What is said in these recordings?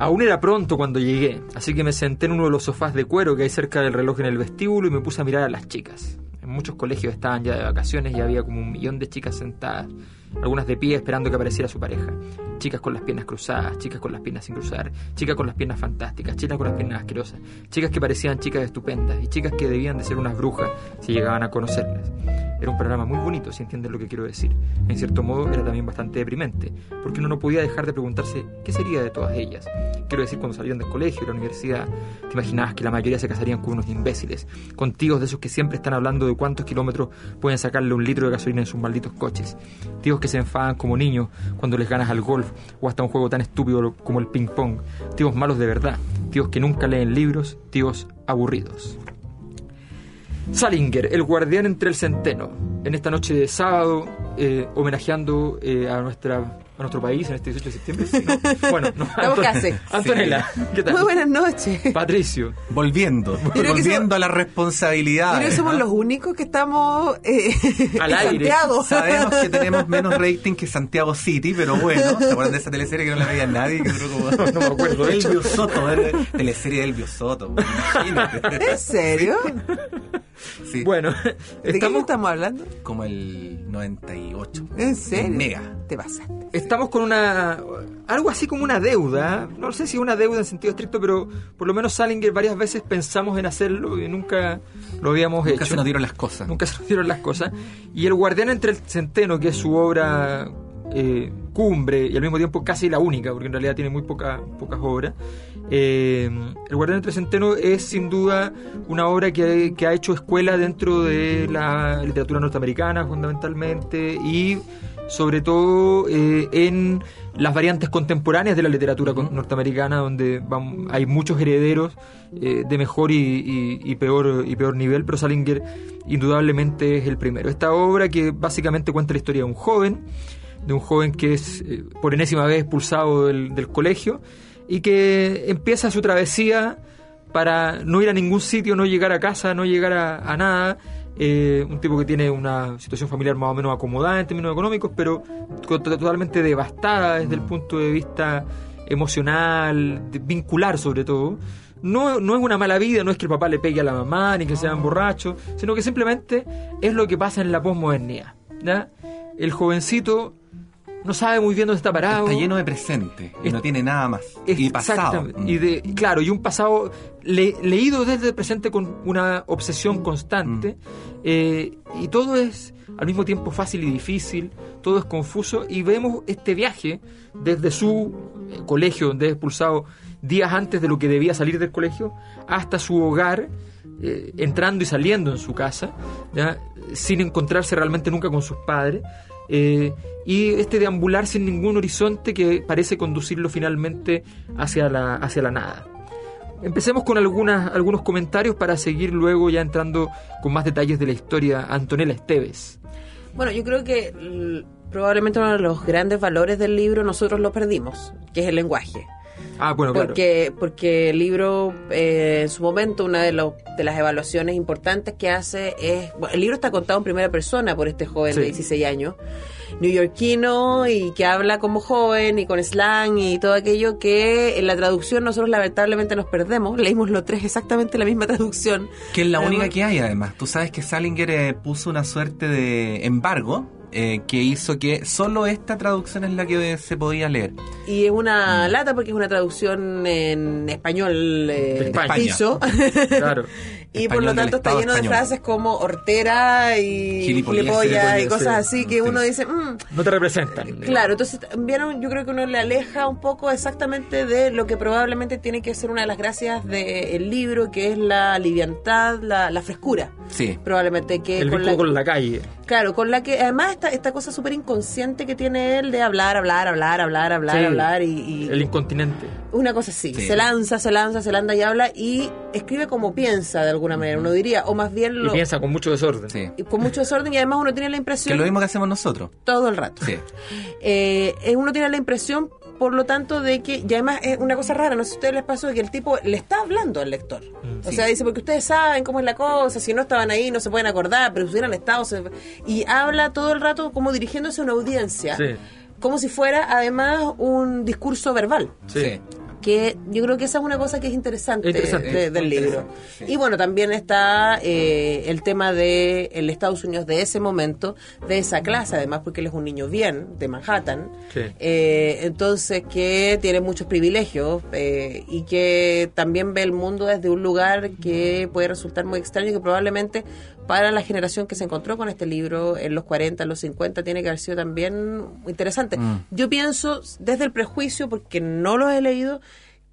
Aún era pronto cuando llegué, así que me senté en uno de los sofás de cuero que hay cerca del reloj en el vestíbulo y me puse a mirar a las chicas. En muchos colegios estaban ya de vacaciones y había como un millón de chicas sentadas algunas de pie esperando que apareciera su pareja. Chicas con las piernas cruzadas, chicas con las piernas sin cruzar, chicas con las piernas fantásticas, chicas con las piernas asquerosas, chicas que parecían chicas estupendas y chicas que debían de ser unas brujas si llegaban a conocerlas. Era un programa muy bonito, si entiendes lo que quiero decir. En cierto modo era también bastante deprimente, porque uno no podía dejar de preguntarse qué sería de todas ellas. Quiero decir, cuando salían del colegio, de la universidad, te imaginabas que la mayoría se casarían con unos imbéciles, con tíos de esos que siempre están hablando de cuántos kilómetros pueden sacarle un litro de gasolina en sus malditos coches. Tíos que se enfadan como niños cuando les ganas al golf o hasta un juego tan estúpido como el ping pong. Tíos malos de verdad, tíos que nunca leen libros, tíos aburridos. Salinger, el guardián entre el centeno, en esta noche de sábado, eh, homenajeando eh, a nuestra a nuestro país en este 18 de septiembre. Bueno, no, Antonella, ¿qué tal? Muy buenas noches. Patricio. Volviendo, volviendo a la responsabilidad. Creo que somos los únicos que estamos eh, al aire. Sabemos que tenemos menos rating que Santiago City, pero bueno, ¿se acuerdan de esa teleserie que no la veía nadie? Que como, no, me acuerdo. Elvio Soto, teleserie de Elvio Soto. Imagínate. ¿En serio? Sí. Bueno, ¿de estamos, qué estamos hablando? Como el 98. ¿En serio? mega. Te pasaste. Estamos con una. algo así como una deuda. No sé si una deuda en sentido estricto, pero por lo menos Salinger varias veces pensamos en hacerlo y nunca lo habíamos hecho. Nunca se nos dieron las cosas. Nunca se nos dieron las cosas. Y El Guardián entre el Centeno, que es su obra eh, cumbre y al mismo tiempo casi la única, porque en realidad tiene muy poca, pocas obras. Eh, el Guardián entre Centeno es sin duda una obra que, que, ha hecho escuela dentro de la literatura norteamericana fundamentalmente y sobre todo eh, en las variantes contemporáneas de la literatura norteamericana, donde hay muchos herederos eh, de mejor y, peor, y peor nivel, pero Salinger indudablemente es el primero. Esta obra que básicamente cuenta la historia de un joven, de un joven que es eh, por enésima vez expulsado del, colegio y que empieza su travesía para no ir a ningún sitio, no llegar a casa, no llegar a nada, eh, un tipo que tiene una situación familiar más o menos acomodada en términos económicos, pero totalmente devastada desde el punto de vista emocional, vincular sobre todo. No, no es una mala vida, no es que el papá le pegue a la mamá, ni que sean borrachos, sino que simplemente es lo que pasa en la posmodernidad. El jovencito no sabe muy bien dónde está parado. Está lleno de presente y no tiene nada más. Y pasado. Y de, claro, y un pasado leído desde el presente con una obsesión constante. Mm. Eh, y todo es al mismo tiempo fácil y difícil, todo es confuso. Y vemos este viaje desde su eh, colegio, donde es expulsado días antes de lo que debía salir del colegio, hasta su hogar. Eh, entrando y saliendo en su casa, sin encontrarse realmente nunca con sus padres, eh, y este deambular sin ningún horizonte que parece conducirlo finalmente hacia la, hacia la nada. Empecemos con algunas, algunos comentarios para seguir luego ya entrando con más detalles de la historia. Antonella Esteves. Bueno, yo creo que probablemente uno de los grandes valores del libro nosotros lo perdimos, que es el lenguaje. Ah, bueno, porque, Porque el libro, eh, en su momento, una de, de las evaluaciones importantes que hace es. el libro está contado en primera persona por este joven de 16 años, neoyorquino, y que habla como joven y con slang y todo aquello que en la traducción nosotros lamentablemente nos perdemos. Leímos los tres exactamente la misma traducción. Que es la única que hay, además. Tú sabes que Salinger eh, puso una suerte de embargo eh, que hizo que solo esta traducción es la que se podía leer. Y es una lata porque es una traducción en español eh, claro. y por lo tanto está lleno de frases como hortera y gilipollas y cosas así que uno dice mm". no te representan claro entonces vieron yo creo que uno le aleja un poco exactamente de lo que probablemente tiene que ser una de las gracias del libro que es la liviandad la, frescura. Sí. Probablemente que el con la, con la calle. Claro con la que además esta, esta cosa súper inconsciente que tiene él de hablar hablar hablar hablar hablar hablar y, el incontinente. una cosa así. Se lanza se lanza se lanza y habla y escribe como piensa de alguna manera uno diría o más bien lo y piensa con mucho desorden. Sí. con mucho desorden y además uno tiene la impresión que lo mismo que hacemos nosotros. Todo el rato. Sí. Eh, uno tiene la impresión por lo tanto de que y además es una cosa rara no sé si a ustedes les pasó que el tipo le está hablando al lector. Mm. o sea dice porque ustedes saben cómo es la cosa si no estaban ahí no se pueden acordar pero si hubieran estado y habla todo el rato como dirigiéndose a una audiencia como si fuera además un discurso verbal. Sí que yo creo que esa es una cosa que es interesante, del libro. Y bueno, también está eh, el tema de el Estados Unidos de ese momento, de esa clase, además porque él es un niño bien de Manhattan, eh, entonces que tiene muchos privilegios eh, y que también ve el mundo desde un lugar que puede resultar muy extraño y que probablemente para la generación que se encontró con este libro en los 40, en los 50, tiene que haber sido también interesante. Mm. Yo pienso, desde el prejuicio, porque no los he leído,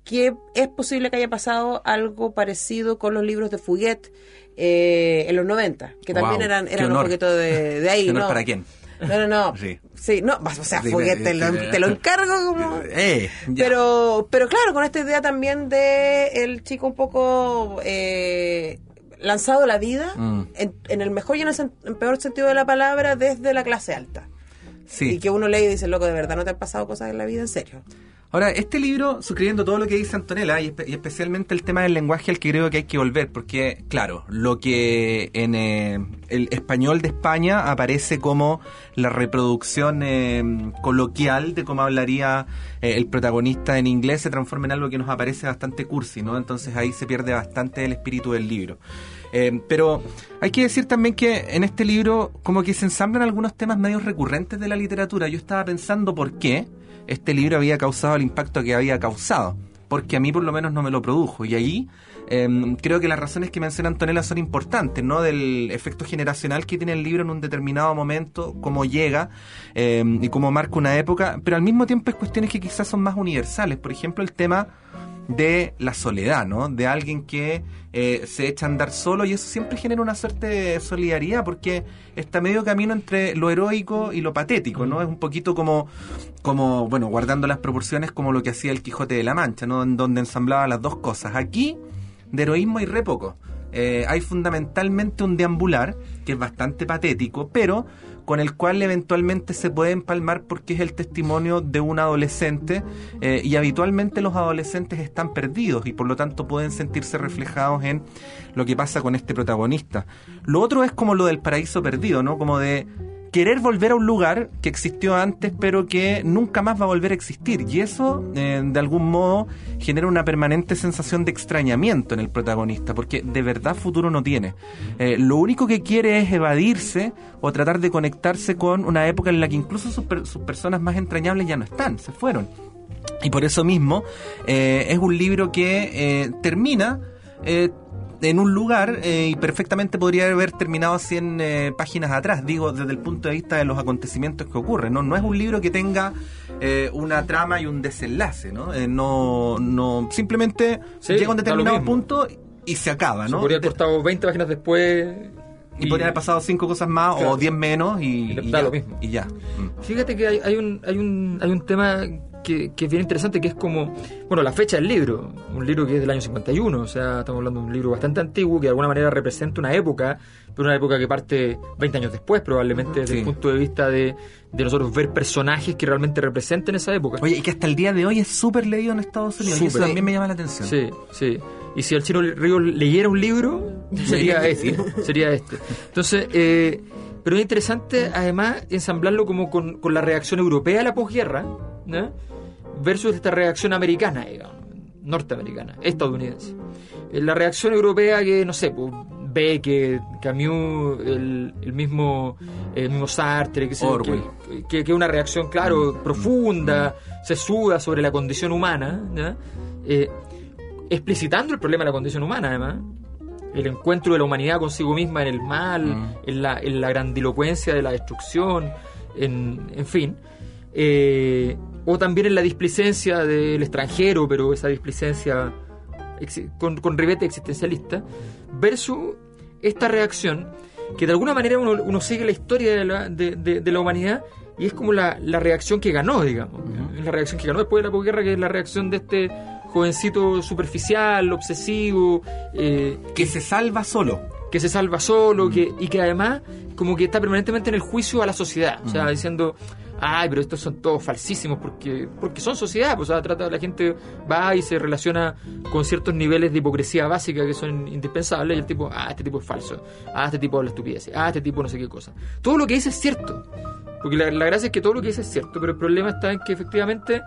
que es posible que haya pasado algo parecido con los libros de Fouquet eh, en los 90, que también eran, eran un poquito de, ahí. ¿no? ¿Para quién? No, no, no. Sí. no, o sea, Fouquet te, lo, te lo, encargo como... Eh, pero, pero claro, con esta idea también de el chico un poco... Eh, lanzado la vida, mm. en, el mejor y en el peor sentido de la palabra, desde la clase alta. Sí. Y que uno lee y dice, loco, de verdad no te han pasado cosas en la vida, en serio. Ahora, este libro, suscribiendo todo lo que dice Antonella, y, especialmente el tema del lenguaje al que creo que hay que volver, porque, claro, lo que en eh, el español de España aparece como la reproducción eh, coloquial de cómo hablaría eh, el protagonista en inglés, se transforma en algo que nos aparece bastante cursi, ¿no? Entonces ahí se pierde bastante el espíritu del libro. pero hay que decir también que en este libro como que se ensamblan algunos temas medios recurrentes de la literatura. Yo estaba pensando por qué este libro había causado el impacto que había causado, porque a mí por lo menos no me lo produjo. Y ahí em, creo que las razones que menciona Antonella son importantes, ¿no? Del efecto generacional que tiene el libro en un determinado momento, cómo llega em, y cómo marca una época, pero al mismo tiempo es cuestiones que quizás son más universales. Por ejemplo, el tema de la soledad, ¿no? De alguien que eh, se echa a andar solo y eso siempre genera una suerte de solidaridad porque está medio camino entre lo heroico y lo patético, ¿no? Es un poquito como, como, bueno, guardando las proporciones como lo que hacía el Quijote de la Mancha, ¿no? En donde ensamblaba las dos cosas. Aquí, de heroísmo hay re poco. Eh, hay fundamentalmente un deambular que es bastante patético, pero con el cual eventualmente se puede empalmar porque es el testimonio de un adolescente eh, y habitualmente los adolescentes están perdidos y por lo tanto pueden sentirse reflejados en lo que pasa con este protagonista. Lo otro es como lo del paraíso perdido, ¿no? Como de querer volver a un lugar que existió antes pero que nunca más va a volver a existir. Y eso, eh, de algún modo, genera una permanente sensación de extrañamiento en el protagonista, porque de verdad futuro no tiene. Eh, lo único que quiere es evadirse o tratar de conectarse con una época en la que incluso sus, personas más entrañables ya no están, se fueron. Y por eso mismo eh, es un libro que termina en un lugar eh, y perfectamente podría haber terminado 100 eh, páginas atrás, digo, desde el punto de vista de los acontecimientos que ocurren. No, no es un libro que tenga eh, una trama y un desenlace, ¿no? no, no simplemente llega a un determinado punto y se acaba, ¿no? Se podría haber costado 20 páginas después y, podría haber pasado cinco cosas más o 10 menos y, y, ya, lo mismo. y ya. Mm. Fíjate que hay, hay, un, hay, un, hay un tema que, es bien interesante, que es como, bueno, la fecha del libro, un libro que es del año 51, o sea, estamos hablando de un libro bastante antiguo que de alguna manera representa una época, pero una época que parte 20 años después, probablemente desde el punto de vista de, de, nosotros ver personajes que realmente representen esa época. Oye, y que hasta el día de hoy es súper leído en Estados Unidos, y eso también me llama la atención. Sí, sí. Y si el chino Río leyera un libro, sería este. sería este. Entonces, eh, pero es interesante además ensamblarlo como con, con la reacción europea a la posguerra, ¿no? Versus esta reacción americana, digamos, norteamericana, estadounidense. Eh, la reacción europea que, no sé, pues, ve que Camus, el, el mismo el mismo Sartre, que, que, una reacción, claro, mm. profunda, mm. se suda sobre la condición humana, eh, explicitando el problema de la condición humana, además, el encuentro de la humanidad consigo misma en el mal, Mm. en, la, en la grandilocuencia de la destrucción, en, en fin. Eh, o también en la displicencia del extranjero, pero esa displicencia con, con ribete existencialista, versus esta reacción que de alguna manera uno, uno sigue la historia de la, de, de- de la humanidad y es como la, la reacción que ganó, digamos. La reacción que ganó después de la posguerra, que es la reacción de este jovencito superficial, obsesivo, eh, Que se salva solo. que se salva solo que, y que además como que está permanentemente en el juicio a la sociedad. O sea, diciendo, ay, pero estos son todos falsísimos porque, porque son sociedad. Pues, o sea, trata, la gente va y se relaciona con ciertos niveles de hipocresía básica que son indispensables y el tipo, ah, este tipo es falso. Ah, este tipo habla estupidez. Ah, este tipo no sé qué cosa. Todo lo que dice es cierto. Porque la, la gracia es que todo lo que dice es cierto, pero el problema está en que efectivamente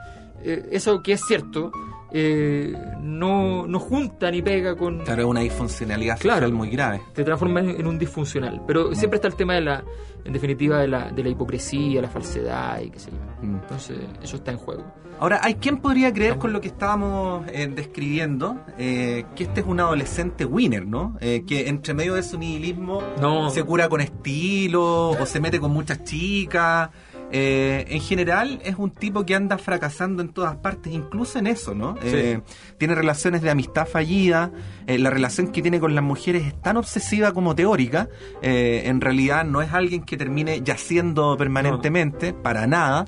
eh, eso que es cierto eh, no, no junta ni pega con, Claro, es una disfuncionalidad Claro. social muy grave. te transforma en, en un disfuncional. Pero siempre está el tema de la, en definitiva, de la, de la hipocresía, la falsedad y qué sé yo. Mm. Entonces, eso está en juego. Ahora, ¿hay quien podría creer con lo que estábamos eh, describiendo eh, que este es un adolescente winner, ¿no? Eh, que entre medio de su nihilismo No. se cura con estilo o se mete con muchas chicas. Eh, en general es un tipo que anda fracasando en todas partes, incluso en eso, ¿no? Eh, tiene relaciones de amistad fallida, eh, la relación que tiene con las mujeres es tan obsesiva como teórica, eh, en realidad no es alguien que termine yaciendo permanentemente, para nada.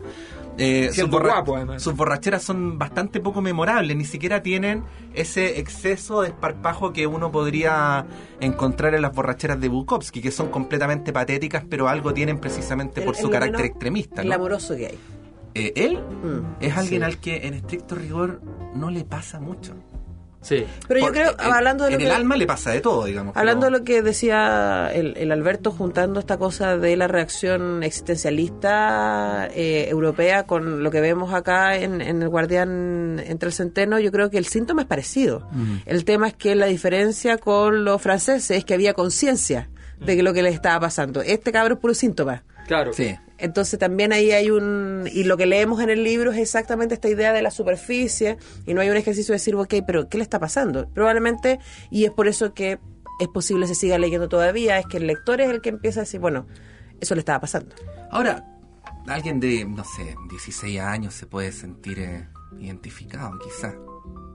Eh, sus, Siendo borra- guapo, además. sus borracheras son bastante poco memorables, ni siquiera tienen ese exceso de esparpajo que uno podría encontrar en las borracheras de Bukowski, que son completamente patéticas, pero algo tienen precisamente por El- su el carácter extremista. ¿no? Glamoroso que hay. Eh, él Mm, es alguien sí. al que en estricto rigor no le pasa mucho. Sí. Pero yo creo, hablando de lo en que... el alma le pasa de todo, digamos. Hablando de lo que decía el, el Alberto, juntando esta cosa de la reacción existencialista eh, europea con lo que vemos acá en, en el Guardián entre el Centeno, yo creo que el síntoma es parecido. El tema es que la diferencia con los franceses es que había conciencia de que lo que les estaba pasando. Este cabro es puro síntoma. Claro. Sí. Entonces también ahí hay un... Y lo que leemos en el libro es exactamente esta idea de la superficie y no hay un ejercicio de decir, ok, pero ¿qué le está pasando? Probablemente, y es por eso que es posible se siga leyendo todavía, es que el lector es el que empieza a decir, bueno, eso le estaba pasando. Ahora, alguien de, no sé, 16 años se puede sentir eh, identificado, quizá.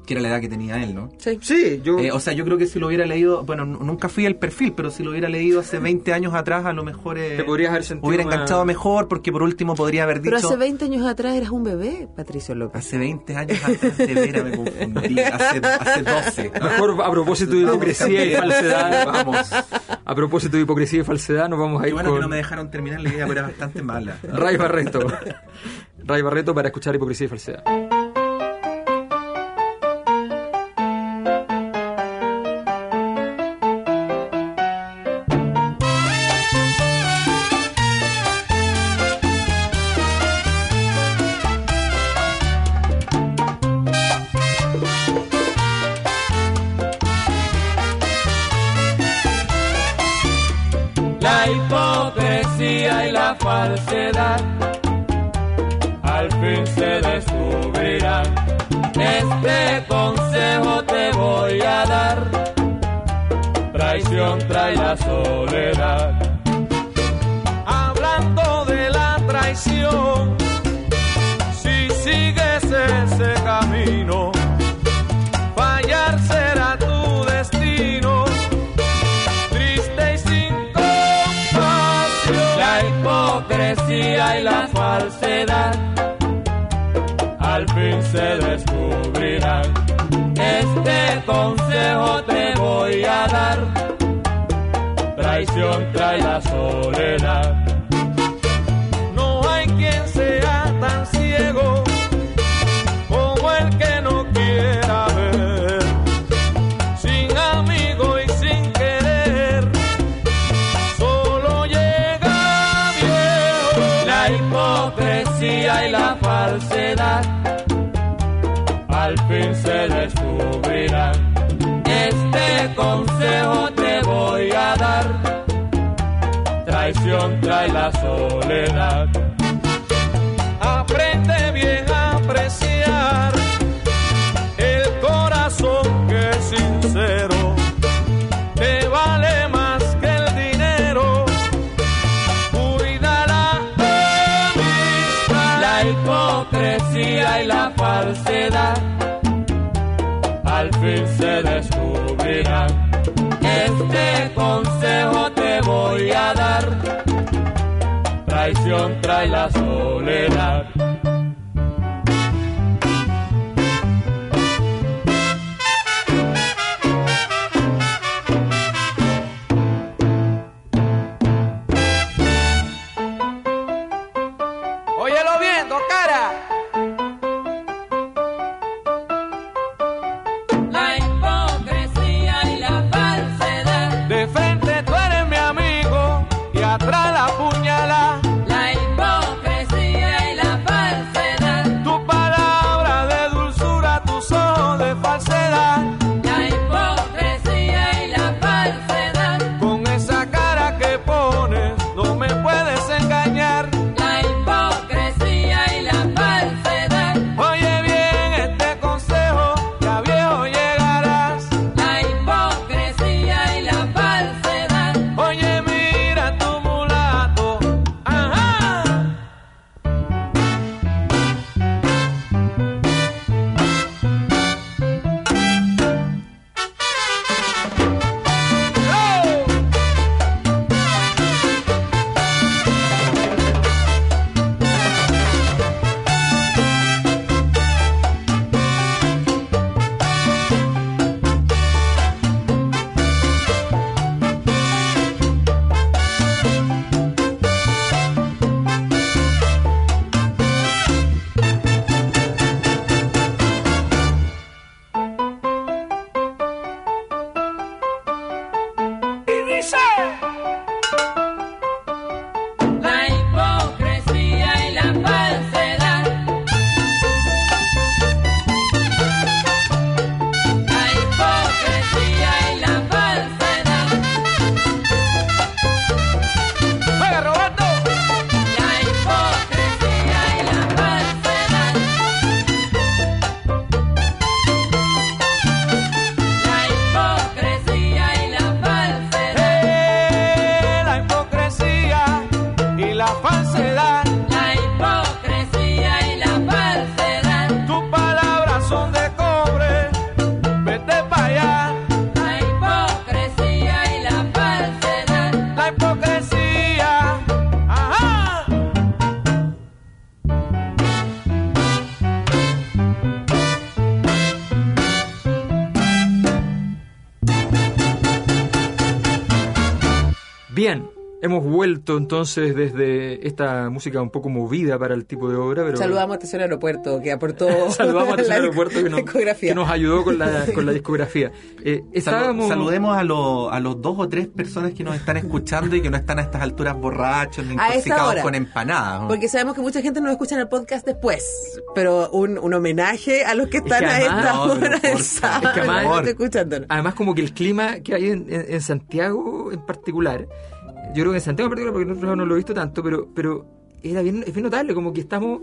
Que era la edad que tenía él, ¿no? Sí. Sí, yo. Eh, o sea, yo creo que si lo hubiera leído, bueno, nunca fui al perfil, pero si lo hubiera leído hace 20 años atrás, a lo mejor eh, Te podrías haber sentido hubiera enganchado mejor, porque por último podría haber dicho. Pero hace 20 años atrás eras un bebé, Patricio López. Hace 20 años atrás, de veras me confundí. Hace, hace 12. Mejor a propósito de hipocresía y falsedad. Vamos. A propósito de hipocresía y falsedad, nos vamos a Qué ir bueno con que no me dejaron terminar la idea, pero era bastante mala. Ray Barreto. Ray Barreto para escuchar hipocresía y falsedad. Al fin se descubrirán. Este consejo te voy a dar, traición trae la soledad. La falsedad al fin se descubrirán. Este consejo te voy a dar. Traición trae la soledad. contra la soledad. Aprende bien a apreciar el corazón que es sincero. Te vale más que el dinero. Cuida la amistad, la hipocresía y la falsedad. Al fin se Traición trae la soledad. Óyelo hemos vuelto entonces desde esta música un poco movida para el tipo de obra, pero Saludamos a Estación Aeropuerto, que aportó saludamos a la Tercer Aeropuerto que nos, discografía. que nos ayudó con la, con la discografía. Eh, estábamos... saludemos a, los a los dos o tres personas que nos están escuchando y que no están a estas alturas borrachos ni intoxicados hora. con empanadas. ¿no? Porque sabemos que mucha gente nos escucha en el podcast después. Pero un, un homenaje a los que están que a esta No, hora del sábado Es que además- como que el clima que hay en, en- en Santiago en particular, yo creo que en Santiago en particular, porque en otros lados no lo he visto tanto, pero, pero era bien, es bien notable, como que estamos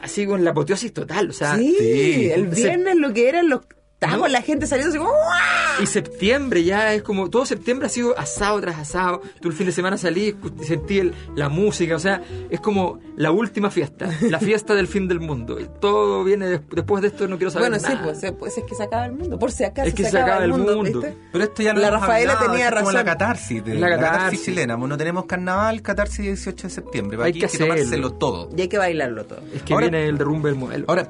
así con la apoteosis total. O sea, sí, sí. el viernes lo que eran los tacos, la gente saliendo así como ¡guau! Y septiembre ya es como, todo septiembre ha sido asado tras asado. Tú el fin de semana salí, sentí el- la música, o sea, es como la última fiesta, la fiesta del fin del mundo. Y todo viene des- después de esto, no quiero saber Bueno, sí, nada. pues, se- pues es que se acaba el mundo. Por si acaso Es que se acaba el mundo. Pero esto ya lo La Rafaela hablado, tenía es como la razón. catarsis, de- La la, catarsis. catarsis chilena. No tenemos carnaval, catarsis 18 de septiembre. Hay Aquí que hay que tomárselo hacerlo. todo. Y hay que bailarlo todo. Es que Ahora- viene el derrumbe del modelo. Ahora,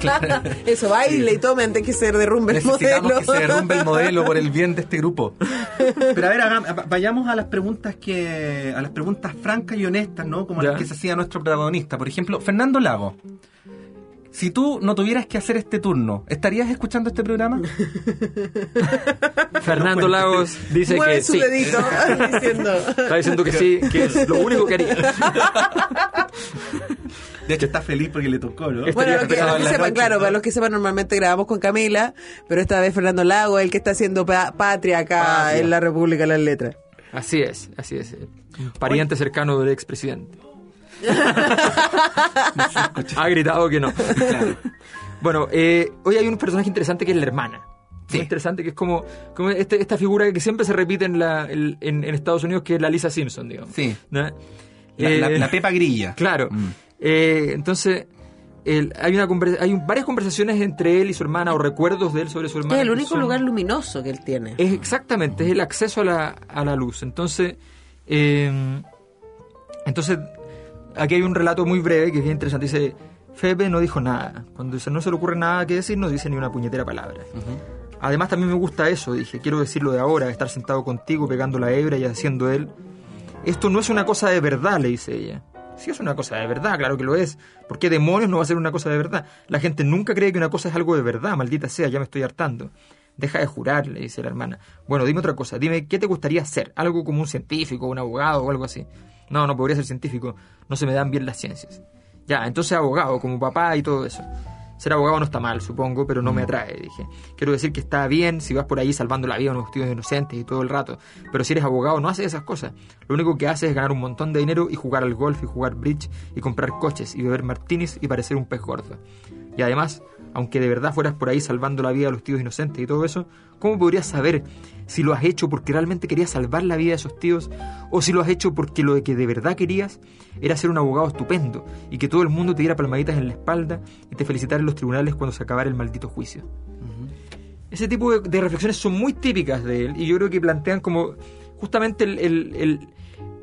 claro, Eso, baile y tome antes que se derrumbe el necesitamos modelo. que se derrumbe el modelo por el bien de este grupo. Pero a ver, vayamos a las preguntas que a las preguntas francas y honestas, ¿no? Como Ya. las que se hacía nuestro protagonista. Por ejemplo, Fernando Lago. Si tú no tuvieras que hacer este turno, ¿estarías escuchando este programa? Fernando Lagos dice Mueve que su sí. dedito diciendo... Está diciendo que sí, que es lo único que haría. De hecho, está feliz porque le tocó, ¿no? Bueno, que, que sepan, noche, claro, ¿no? para los que sepan, normalmente grabamos con Camila, pero esta vez Fernando Lago, el que está haciendo pa- patria acá Patria. en la República de las Letras. Así es, así es. Pariente cercano del expresidente. ha gritado que no. Bueno, eh, hoy hay un personaje interesante que es la hermana. Sí. Muy interesante, que es como, como este- esta figura que siempre se repite en, la, en, en- en Estados Unidos, que es la Lisa Simpson, digamos. Sí. ¿no? La, la- Eh, la Pepa Grilla. Claro. Mm. Eh, entonces, el- hay, una conver- hay un- varias conversaciones entre él y su hermana o recuerdos de él sobre su hermana. es el único son- lugar luminoso que él tiene. Es exactamente, es el acceso a la, a la luz. Entonces, eh, entonces, aquí hay un relato muy breve que es bien interesante. Dice, Febe no dijo nada. Cuando dice, no se le ocurre nada que decir, no dice ni una puñetera palabra. Además, también me gusta eso, dije, quiero decirlo de ahora, estar sentado contigo, pegando la hebra y haciendo él. Esto no es una cosa de verdad, le dice ella. Sí es una cosa de verdad, claro que lo es. ¿Por qué demonios no va a ser una cosa de verdad? La gente nunca cree que una cosa es algo de verdad, maldita sea, ya me estoy hartando. Deja de jurar, le dice la hermana. Bueno, dime otra cosa, dime, ¿qué te gustaría ser? Algo como un científico, un abogado o algo así. No, no podría ser científico, no se me dan bien las ciencias. Ya, entonces abogado, como papá y todo eso. Ser abogado no está mal, supongo, pero no me atrae, dije. Quiero decir que está bien si vas por ahí salvando la vida a unos tíos inocentes y todo el rato, pero si eres abogado no haces esas cosas. Lo único que haces es ganar un montón de dinero y jugar al golf y jugar bridge y comprar coches y beber martinis y parecer un pez gordo. Y además, aunque de verdad fueras por ahí salvando la vida a los tíos inocentes y todo eso, ¿cómo podrías saber si lo has hecho porque realmente querías salvar la vida de esos tíos o si lo has hecho porque lo que de verdad querías era ser un abogado estupendo y que todo el mundo te diera palmaditas en la espalda y te felicitara en los tribunales cuando se acabara el maldito juicio? Ese tipo de, de reflexiones son muy típicas de él y yo creo que plantean como justamente el, el- el-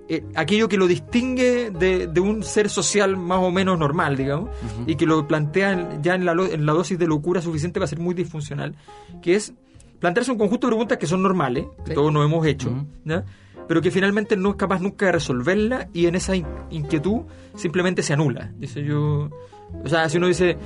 eh, aquello que lo distingue de, de un ser social más o menos normal, digamos, y que lo plantean ya en la, en la dosis de locura suficiente para ser muy disfuncional, que es plantearse un conjunto de preguntas que son normales, que Sí. todos nos hemos hecho, ¿ya? pero que finalmente no es capaz nunca de resolverla y en esa in- inquietud simplemente se anula. Dice yo, o sea, si uno dice,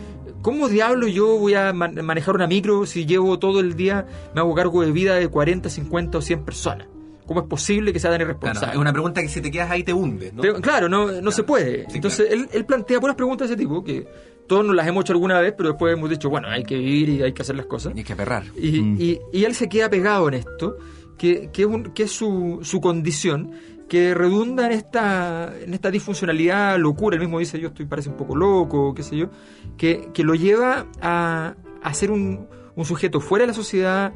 ¿cómo diablo yo voy a man- manejar una micro si llevo todo el día, me hago cargo de vida de 40, 50 o 100 personas? ¿Cómo es posible que sea tan Claro, irresponsable? es una pregunta que si te quedas ahí te hundes, ¿no? Te- Claro, no, no se puede. Sí, Entonces, él, él plantea puras preguntas de ese tipo que todos nos las hemos hecho alguna vez, pero después hemos dicho, bueno, hay que vivir y hay que hacer las cosas. Y hay que aperrar. Y, Mm. y- y él se queda pegado en esto, que, que es, un- que es su, su condición, que redunda en esta, en esta disfuncionalidad, locura. Él mismo dice, yo estoy parece un poco loco, qué sé yo, que, que lo lleva a, a ser un, un sujeto fuera de la sociedad,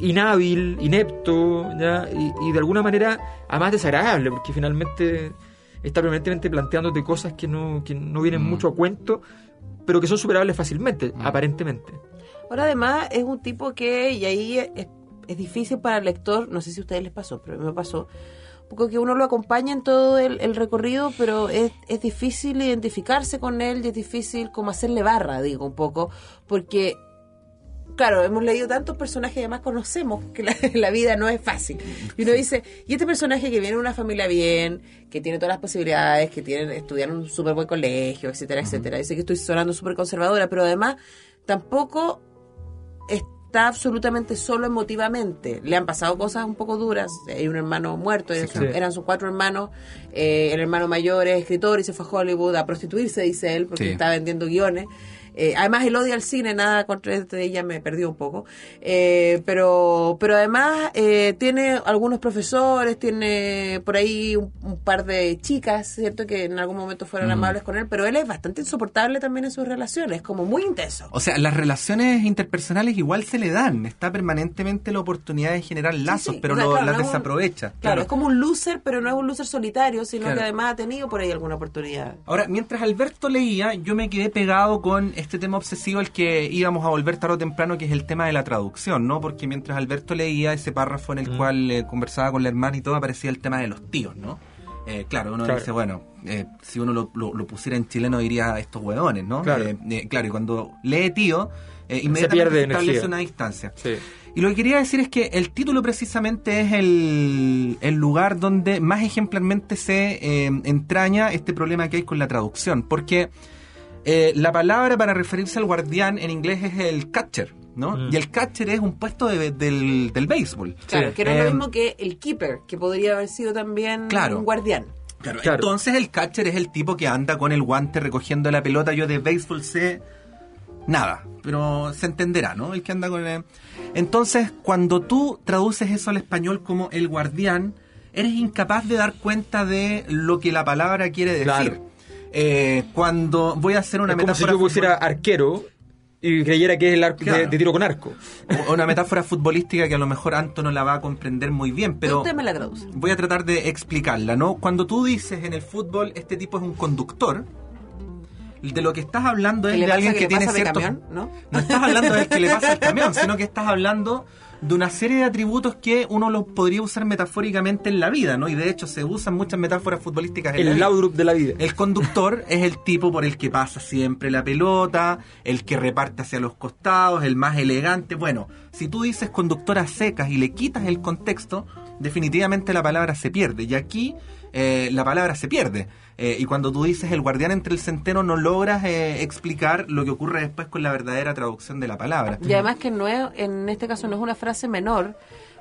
inhábil, inepto, ¿ya? Y, y de alguna manera, además desagradable, porque finalmente está permanentemente planteándote cosas que no, que no vienen Mm. mucho a cuento, pero que son superables fácilmente, aparentemente. Ahora además es un tipo que, y ahí es, es difícil para el lector, no sé si a ustedes les pasó, pero a mí me pasó, un poco que uno lo acompaña en todo el, el recorrido, pero es, es difícil identificarse con él y es difícil como hacerle barra, digo, un poco, porque, claro, hemos leído tantos personajes y además conocemos que la, la vida no es fácil. Y uno dice, y este personaje que viene de una familia bien, que tiene todas las posibilidades, que tiene, estudiar en un súper buen colegio, etcétera, etcétera. Dice que estoy sonando súper conservadora, pero además tampoco está absolutamente solo emotivamente. Le han pasado cosas un poco duras. Hay un hermano muerto, eran, sus, Sí. eran sus cuatro hermanos. Eh, el hermano mayor es escritor y se fue a Hollywood a prostituirse, dice él, porque Sí. está vendiendo guiones. Eh, además, él odia al cine, nada contra este ella, me perdió un poco. Eh, pero, pero además eh, tiene algunos profesores, tiene por ahí un, un par de chicas, ¿cierto? Que en algún momento fueron amables con él, pero él es bastante insoportable también en sus relaciones, como muy intenso. O sea, las relaciones interpersonales igual se le dan. Está permanentemente la oportunidad de generar lazos, sí. pero O sea, lo- claro, las no es un- desaprovecha. Claro, es como un loser, pero no es un loser solitario, sino Claro. que además ha tenido por ahí alguna oportunidad. Ahora, mientras Alberto leía, yo me quedé pegado con este tema obsesivo al que íbamos a volver tarde o temprano, que es el tema de la traducción, ¿no? Porque mientras Alberto leía ese párrafo en el Mm. cual eh, conversaba con la hermana y todo, aparecía el tema de los tíos, ¿no? Eh, claro, uno Claro. dice, bueno, eh, si uno lo, lo- lo pusiera en chileno diría estos hueones, ¿no? Claro. Claro, y cuando lee tío, inmediatamente se establece energía. una distancia. Sí. Y lo que quería decir es que el título precisamente es el, el lugar donde más ejemplarmente se entraña este problema que hay con la traducción. Porque eh, la palabra para referirse al guardián en inglés es el catcher, ¿no? Mm. Y el catcher es un puesto de- del, del béisbol. Claro, Sí. que no es Eh, lo mismo que el keeper, que podría haber sido también Claro. un guardián. Claro, Claro. entonces el catcher es el tipo que anda con el guante recogiendo la pelota. Yo de béisbol sé nada, pero se entenderá, ¿no? El que anda con el... Entonces, cuando tú traduces eso al español como el guardián, eres incapaz de dar cuenta de lo que la palabra quiere decir. Claro. Eh, cuando voy a hacer una es como si metáfora yo pusiera arquero y creyera que es el arco de- Claro. de, tiro con arco. o una metáfora futbolística que a lo mejor Anto no la va a comprender muy bien, pero Usted me la traduce. voy a tratar de explicarla, ¿no? Cuando tú dices en el fútbol este tipo es un conductor, De lo que estás hablando ¿Qué es de alguien que tiene camión, no? No estás hablando del que le pasa al camión, sino que estás hablando de una serie de atributos que uno los podría usar metafóricamente en la vida, ¿no? Y de hecho se usan muchas metáforas futbolísticas en la El vida. Laudrup de la vida. El conductor es el tipo por el que pasa siempre la pelota, el que reparte hacia los costados, el más elegante. Bueno, si tú dices conductor a secas y le quitas el contexto, definitivamente la palabra se pierde. Y aquí eh, la palabra se pierde. Eh, y cuando tú dices el guardián entre el centeno, no logras eh, explicar lo que ocurre después con la verdadera traducción de la palabra. Y además que no es, en este caso no es una frase menor,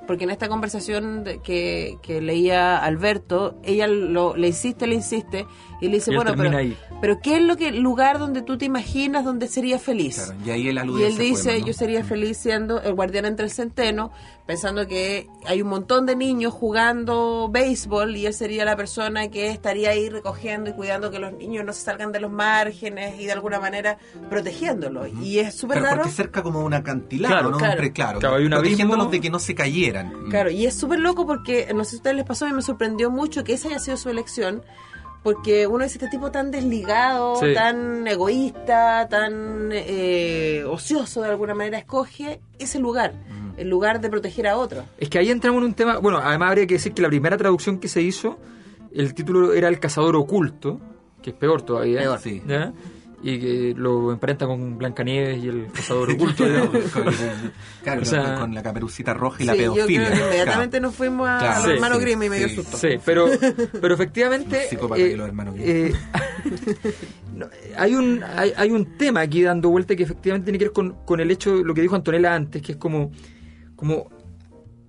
porque en esta conversación que, que leía Alberto, ella lo, le insiste, le insiste, y le dice, Y bueno, pero, ahí. pero ¿qué es lo que lugar donde tú te imaginas donde sería feliz? Claro, y ahí él alude Y a él ese dice, poema, ¿no? yo sería feliz siendo el guardián entre el centeno, pensando que hay un montón de niños jugando béisbol y él sería la persona que estaría ahí recogiendo y cuidando que los niños no se salgan de los márgenes y de alguna manera protegiéndolos. Y es súper raro. porque cerca como un acantilado, Claro, ¿no? claro. Claro. Claro, hay un protegiéndolos abismo. de que no se cayeran. Claro, y es súper loco porque, no sé si a ustedes les pasó, a mí me sorprendió mucho que esa haya sido su elección, porque uno dice, este tipo tan desligado, Sí. tan egoísta, tan eh, ocioso de alguna manera, escoge ese lugar, el lugar de proteger a otros. Es que ahí entramos en un tema. Bueno, además habría que decir que la primera traducción que se hizo, el título era El cazador oculto, que es peor todavía. Peor, sí. ¿ya? Y que lo emparenta con Blancanieves y el cazador oculto. Claro, O sea- con la caperucita roja y la Sí, yo creo pedofilia. que ¿no? inmediatamente nos fuimos a Claro. los Sí, hermanos sí, Grimm y me dio sí. susto. Sí, pero, pero efectivamente. Que los hermanos Grimm. eh, no, hay, un, hay, hay un tema aquí dando vuelta que efectivamente tiene que ver con, con el hecho, lo que dijo Antonella antes, que es como, como.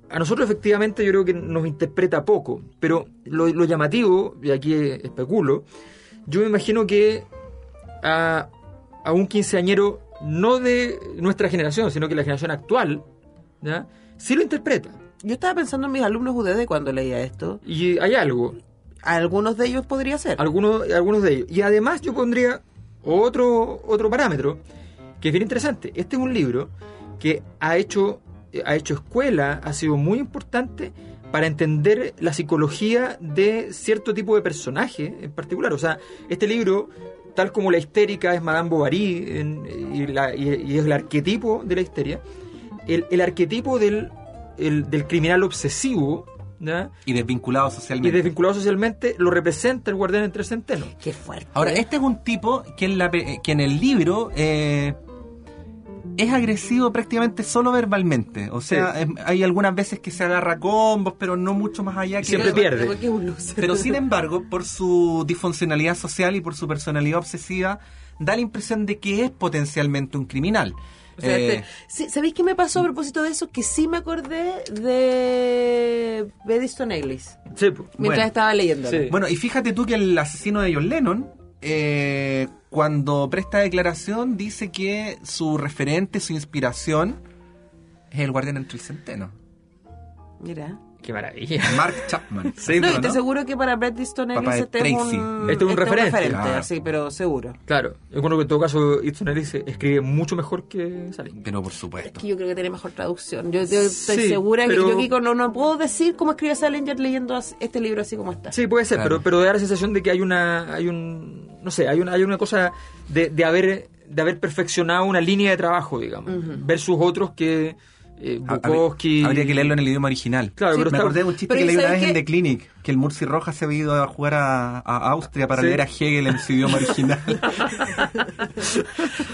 A nosotros efectivamente yo creo que nos interpreta poco, pero lo, lo llamativo, y aquí especulo, yo me imagino que a, a un quinceañero, no de nuestra generación, sino que la generación actual, ¿ya? sí lo interpreta. Yo estaba pensando en mis alumnos UDD cuando leía esto. Y hay algo, Algunos de ellos podría ser. algunos, algunos de ellos. Y además yo pondría otro, otro parámetro que es bien interesante. Este es un libro que ha hecho, ha hecho escuela, ha sido muy importante para entender la psicología de cierto tipo de personaje en particular. O sea, este libro, tal como la histérica es Madame Bovary en- y, la- y- y es el arquetipo de la histeria, el, el arquetipo del, el- del criminal obsesivo, ¿ya? Y desvinculado y socialmente. desvinculado socialmente, lo representa el guardián entre centeno. Qué fuerte. Ahora, este es un tipo que en, la que en el libro eh, es agresivo prácticamente solo verbalmente. O sea, Sí. es- hay algunas veces que se agarra combos, pero no mucho más allá que Siempre pierde. Pero sin embargo, por su disfuncionalidad social y por su personalidad obsesiva, da la impresión de que es potencialmente un criminal. O sea, Eh, este- sí, ¿Sabéis qué me pasó a propósito de eso? Que sí me acordé de Bediston Ellis Sí, mientras Bueno. estaba leyendo. Sí. Bueno, y fíjate tú que el asesino de John Lennon, eh, cuando presta declaración, dice que su referente, su inspiración, es el guardián entre el centeno. Mira. Qué maravilla. Mark Chapman. Sí, No, y ¿no? te seguro que para Bret Easton Ellis Papá este es un, Este es un referente. Claro. sí, pero seguro. Claro, yo creo que en todo caso Ibsen Ellis escribe mucho mejor que Salin. Pero por Es supuesto. que yo creo que tiene mejor traducción. Yo, yo estoy Sí, segura pero- que yo Kiko, no, no puedo decir cómo escribe Salinger leyendo este libro así como está. Sí, puede ser, Claro. pero, pero da la sensación de que hay una, hay un, no sé, hay una, hay una cosa de, de haber, de haber perfeccionado una línea de trabajo, digamos, versus otros que eh, Bukowski. Habría que leerlo en el idioma original. Claro, Sí, pero Me está- acordé de un chiste Pero que ¿y leí una sabes vez en qué? The Clinic, que el Murci Rojas se había ido a jugar a, a Austria para Sí. leer a Hegel en su idioma original.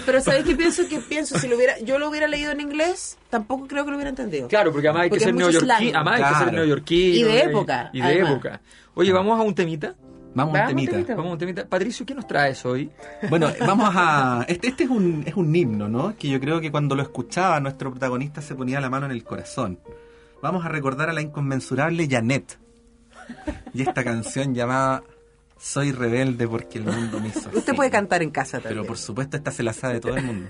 Pero ¿sabéis qué pienso? Que pienso, si lo hubiera, yo lo hubiera leído en inglés, tampoco creo que lo hubiera entendido. Claro, porque además hay que ser neoyorquino. Además hay que ser neoyorquino. Y de época, Y de además. época. Oye, vamos a un temita. Vamos, un Vamos, temita. temita. Vamos a un temita. Patricio, ¿qué nos traes hoy? Bueno, vamos a... Este, este es, un, es un himno, ¿no? Que yo creo que cuando lo escuchaba nuestro protagonista se ponía la mano en el corazón. Vamos a recordar a la inconmensurable Janet. Y esta canción llamada Soy rebelde porque el mundo me hizo Usted así. puede cantar en casa también. Pero por supuesto esta se la sabe todo el mundo.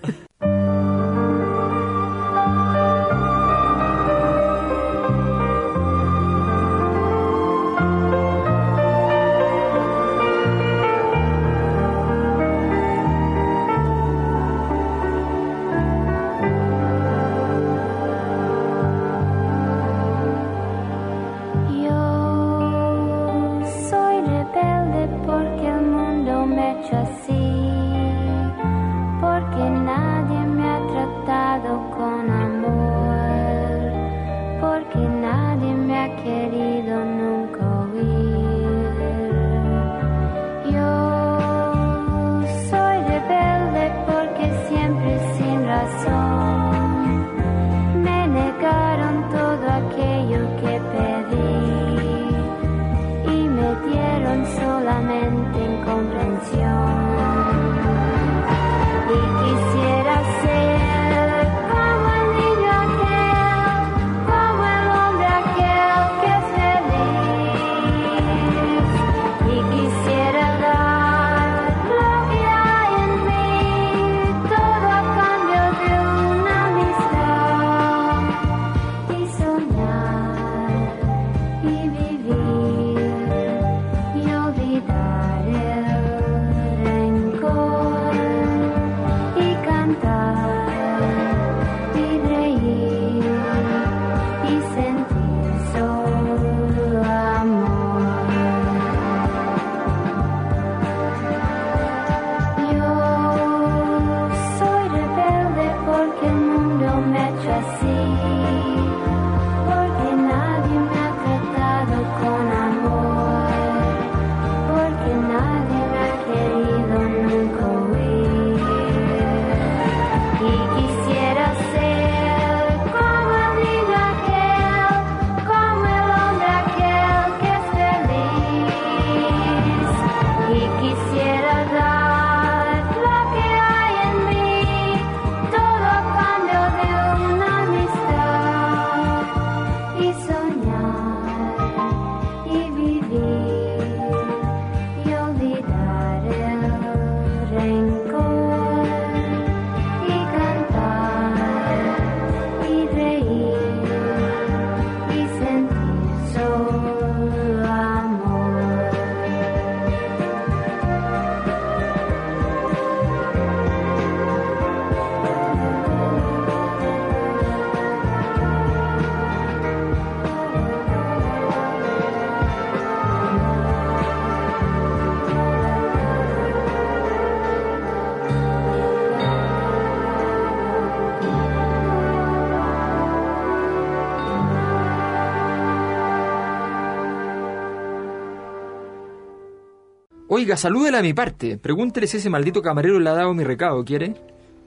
Oiga, salúdela de mi parte. Pregúntele si ese maldito camarero le ha dado mi recado, ¿quiere?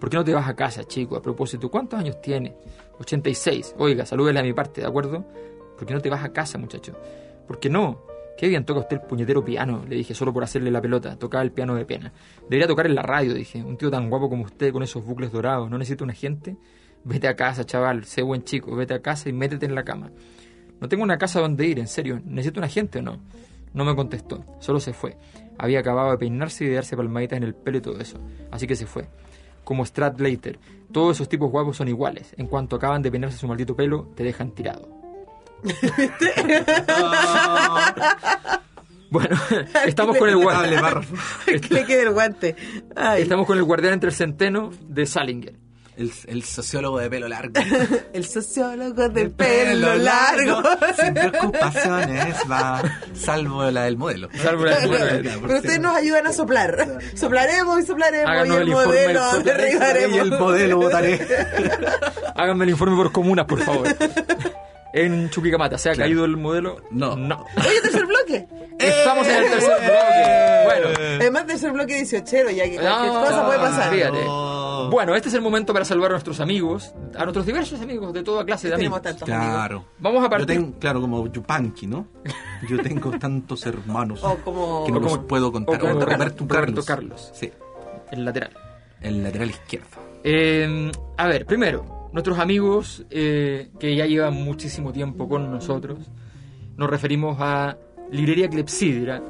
¿Por qué no te vas a casa, chico? A propósito, ¿cuántos años tiene? 86. Oiga, salúdela de mi parte, ¿de acuerdo? ¿Por qué no te vas a casa, muchacho? ¿Por qué no? Qué bien toca usted el puñetero piano, le dije, solo por hacerle la pelota. Tocaba el piano de pena. Debería tocar en la radio, dije. Un tío tan guapo como usted, con esos bucles dorados, ¿no necesita un agente? Vete a casa, chaval, sé buen chico, vete a casa y métete en la cama. No tengo una casa donde ir, en serio. ¿Necesito un agente o no? No me contestó, solo se fue. Había acabado de peinarse y de darse palmaditas en el pelo y todo eso. Así que se fue. Como Stradlater. Todos esos tipos guapos son iguales. En cuanto acaban de peinarse su maldito pelo, te dejan tirado. bueno, estamos con el guardián. que le quede el guante. Ay, Estamos con el guardián entre el centeno de Salinger. El, el sociólogo de pelo largo. el sociólogo de pelo largo. Sin preocupaciones va. Salvo la del modelo. Salvo la del modelo. Pero ustedes nos ayudan a soplar. Soplaremos y soplaremos Háganos y el, el informe modelo del Y derribaremos. el modelo votaré. Háganme el informe por comunas, por favor. En Chuquicamata, ¿se ha Claro. caído el modelo? No. No. Oye, tercer bloque. Estamos en el tercer bloque. Bueno. Además, tercer bloque 18, ya que cualquier Ah, cosa puede pasar. fíjate. No. Bueno, este es el momento para saludar a nuestros amigos, a nuestros diversos amigos de toda clase de Tenemos amigos. tantos amigos. Claro. Vamos a Yo partir. tengo, claro, como Yupanqui, ¿no? Yo tengo tantos hermanos O como- que no o los como- puedo contar. o como Roberto, Roberto Carlos. Carlos. Sí, El lateral. el lateral izquierdo. Eh, a ver, primero, nuestros amigos eh, que ya llevan muchísimo tiempo con nosotros, nos referimos a Librería Clepsidra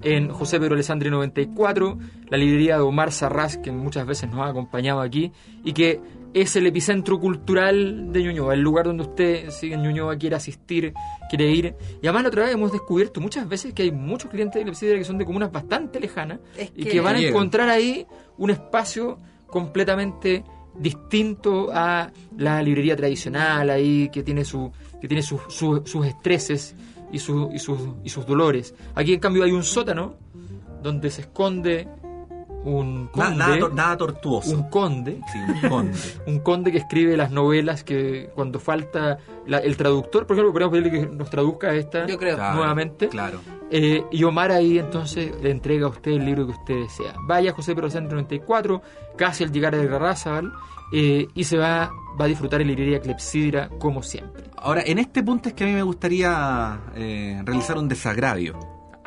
en José Pedro Alessandri 94, la librería de Omar Sarraz, que muchas veces nos ha acompañado aquí, y que es el epicentro cultural de Ñuñoa, el lugar donde usted, si en Ñuñoa quiere asistir, quiere ir. Y además la otra vez hemos descubierto muchas veces que hay muchos clientes de Clepsidra que son de comunas bastante lejanas Es y que- van a encontrar ahí un espacio completamente distinto a la librería tradicional ahí que tiene su que tiene sus- su- sus estreses y, su- y sus, y sus dolores. Aquí en cambio hay un sótano donde se esconde un conde nada, tor- nada tortuoso. un conde Sí, un conde. un conde que escribe las novelas que cuando falta la- el traductor por ejemplo podríamos pedirle que nos traduzca esta Yo creo. Claro, nuevamente Claro. eh, y Omar ahí entonces le entrega a usted el libro que usted desea. Vaya a José Pedro Centro 94, casi al llegar a Garrazabal, eh, y se va, va a disfrutar en la librería Clepsidra como siempre. Ahora, en este punto es que a mí me gustaría eh, realizar un desagravio.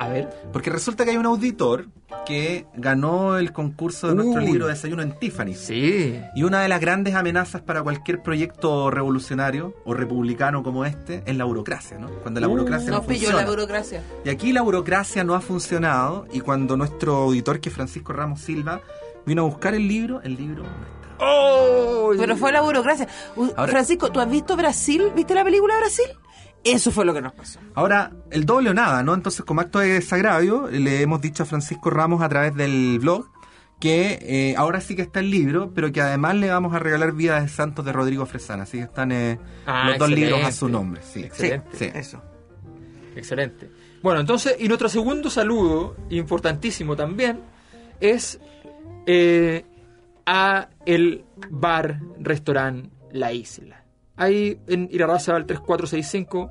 A ver, Porque resulta que hay un auditor que ganó el concurso de nuestro Uy. libro Desayuno en Tiffany. sí, Y una de las grandes amenazas para cualquier proyecto revolucionario o republicano como este es la burocracia, ¿no? Cuando la Uh, burocracia no Nos pilló funciona. la burocracia. Y aquí la burocracia no ha funcionado y cuando nuestro auditor, que es Francisco Ramos Silva, vino a buscar el libro, el libro no está. ¡Oh! Pero fue la burocracia. Ahora- Francisco, ¿tú has visto Brasil? ¿Viste la película Brasil? Eso fue lo que nos pasó. Ahora, el doble o nada, ¿no? Entonces, como acto de desagravio, le hemos dicho a Francisco Ramos a través del blog que eh, ahora sí que está el libro, pero que además le vamos a regalar Vidas de Santos de Rodrigo Fresana. Así que están eh, Ah, los dos libros a su nombre. Sí, Excelente. Sí, sí. Eso. Excelente. Bueno, entonces, y nuestro segundo saludo, importantísimo también, es eh, a el bar, restaurante La Isla. Ahí en Irarrázaval 3465,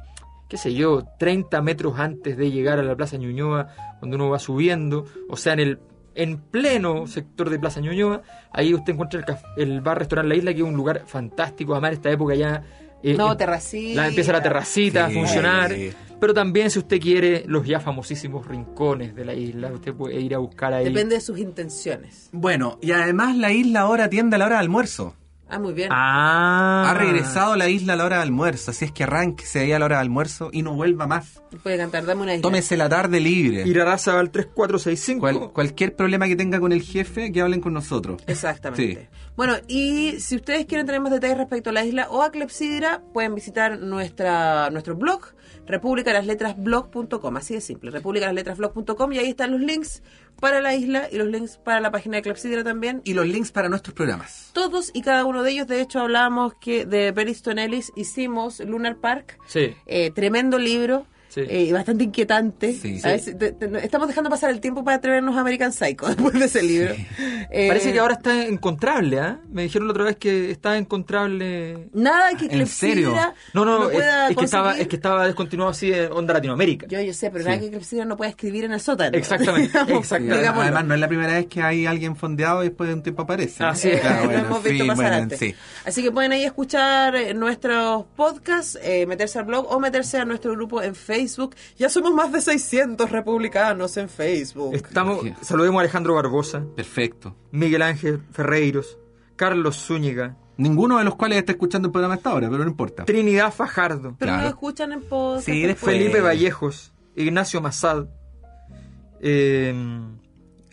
qué sé yo, 30 metros antes de llegar a la Plaza Ñuñoa, cuando uno va subiendo, o sea, en el en pleno sector de Plaza Ñuñoa, ahí usted encuentra el, el bar, restaurante La Isla, que es un lugar fantástico, además en esta época ya... eh, No, em- terracita. la, empieza la terracita a Sí. funcionar. Pero también si usted quiere los ya famosísimos rincones de la isla, usted puede ir a buscar ahí. Depende de sus intenciones. Bueno, y además la isla ahora atiende a la hora de almuerzo. Ah, muy bien. Ah. Ha regresado la isla a la hora de almuerzo, así es que arránquese ahí a la hora de almuerzo y no vuelva más. Puede cantar, dame una isla. Tómese la tarde libre. Irarrázaval 3465. Cual- cualquier problema que tenga con el jefe, que hablen con nosotros. Exactamente. Bueno, y si ustedes quieren tener más detalles respecto a la isla o a Clepsidra, pueden visitar nuestra nuestro blog, republicalasletrasblog.com, así de simple, republicalasletrasblog.com y ahí están los links para la isla y los links para la página de Clepsidra también. Y los links para nuestros programas. Todos y cada uno de ellos, de hecho hablábamos que de Periston Ellis hicimos Lunar Park, Sí. eh, tremendo libro. Sí. eh, y bastante inquietante. Sí. Veces te- te- estamos dejando pasar el tiempo para atrevernos a American Psycho después de ese libro. Eh, Parece que ahora está encontrable, ¿ah? Me dijeron la otra vez que está encontrable. Nada que ¿En serio? No, no, es, pueda es que estaba, es que estaba descontinuado así en Onda Latinoamérica. Yo, yo sé, pero nada que Clepsidra no pueda escribir en el sótano. Exactamente, Digamos, exactamente. digámoslo. Además, no es la primera vez que hay alguien fondeado y después de un tiempo aparece. Ah, sí. Claro, lo bueno, hemos visto sí, pasar bueno, antes. sí. Así que pueden ahí escuchar eh, nuestros podcasts, eh, meterse al blog o meterse a nuestro grupo en Facebook. Ya somos más de 600 republicanos en Facebook. Estamos, saludemos a Alejandro Barbosa, Perfecto. Miguel Ángel Ferreiros, Carlos Zúñiga, Ninguno de los cuales está escuchando el programa hasta ahora, pero no importa. Trinidad Fajardo, Pero Claro. lo escuchan en podcast. Sí, después. Felipe Vallejos, Ignacio Massad. Eh,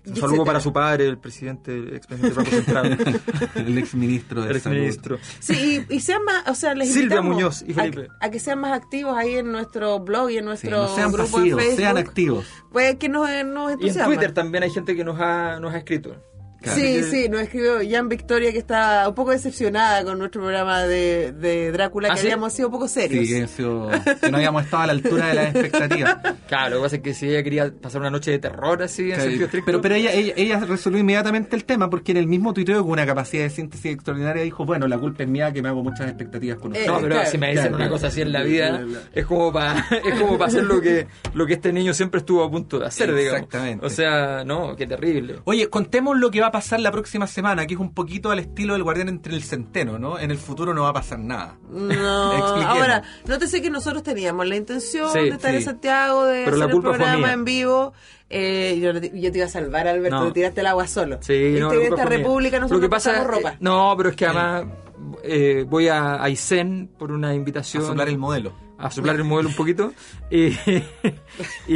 un saludo etcétera. para su padre, el presidente, el expresidente del Banco Central, El exministro de el Salud. Sí, y, y sean más, o sea, les Silvia invitamos Muñoz y a- Felipe. A, que sean más activos ahí en nuestro blog y en Sí, nuestro no sean grupo pasivos, en Facebook. sean activos. Pues que nos, nos Y en. Twitter también hay gente que nos ha, nos ha escrito. Claro. Sí, sí, nos escribió Jan Victoria que está un poco decepcionada con nuestro programa de, de Drácula, ¿Ah, que sí? habíamos sido un poco serios. Sí, que, ha sido- que no habíamos estado a la altura de las expectativas. Claro, lo que pasa es que si ella quería pasar una noche de terror así, en sentido estricto. Pero, pero ella, ella, ella resolvió inmediatamente el tema porque en el mismo tuiteo con una capacidad de síntesis extraordinaria dijo, bueno, la culpa es mía que me hago muchas expectativas con ustedes. No, pero claro, si me dicen claro. una cosa así en la vida, Claro, claro. es como para es como para hacer lo que lo que este niño siempre estuvo a punto de hacer, digamos. Exactamente. O sea, no, qué terrible. Oye, contemos lo que va a pasar la próxima semana, que es un poquito al estilo del guardián entre el centeno, ¿no? En el futuro no va a pasar nada. No, ahora, nótese que nosotros teníamos la intención Sí, de estar en. Santiago, de Pero la hacer el programa en vivo. Eh, yo, yo te iba a salvar, Alberto, No. te tiraste el agua solo. Sí, no, culpa esta república nosotros Lo que pasa ropa. eh, no, pero es que además eh, voy a Aysén por una invitación A soplar el modelo. a soplar el modelo un poquito. Y, y,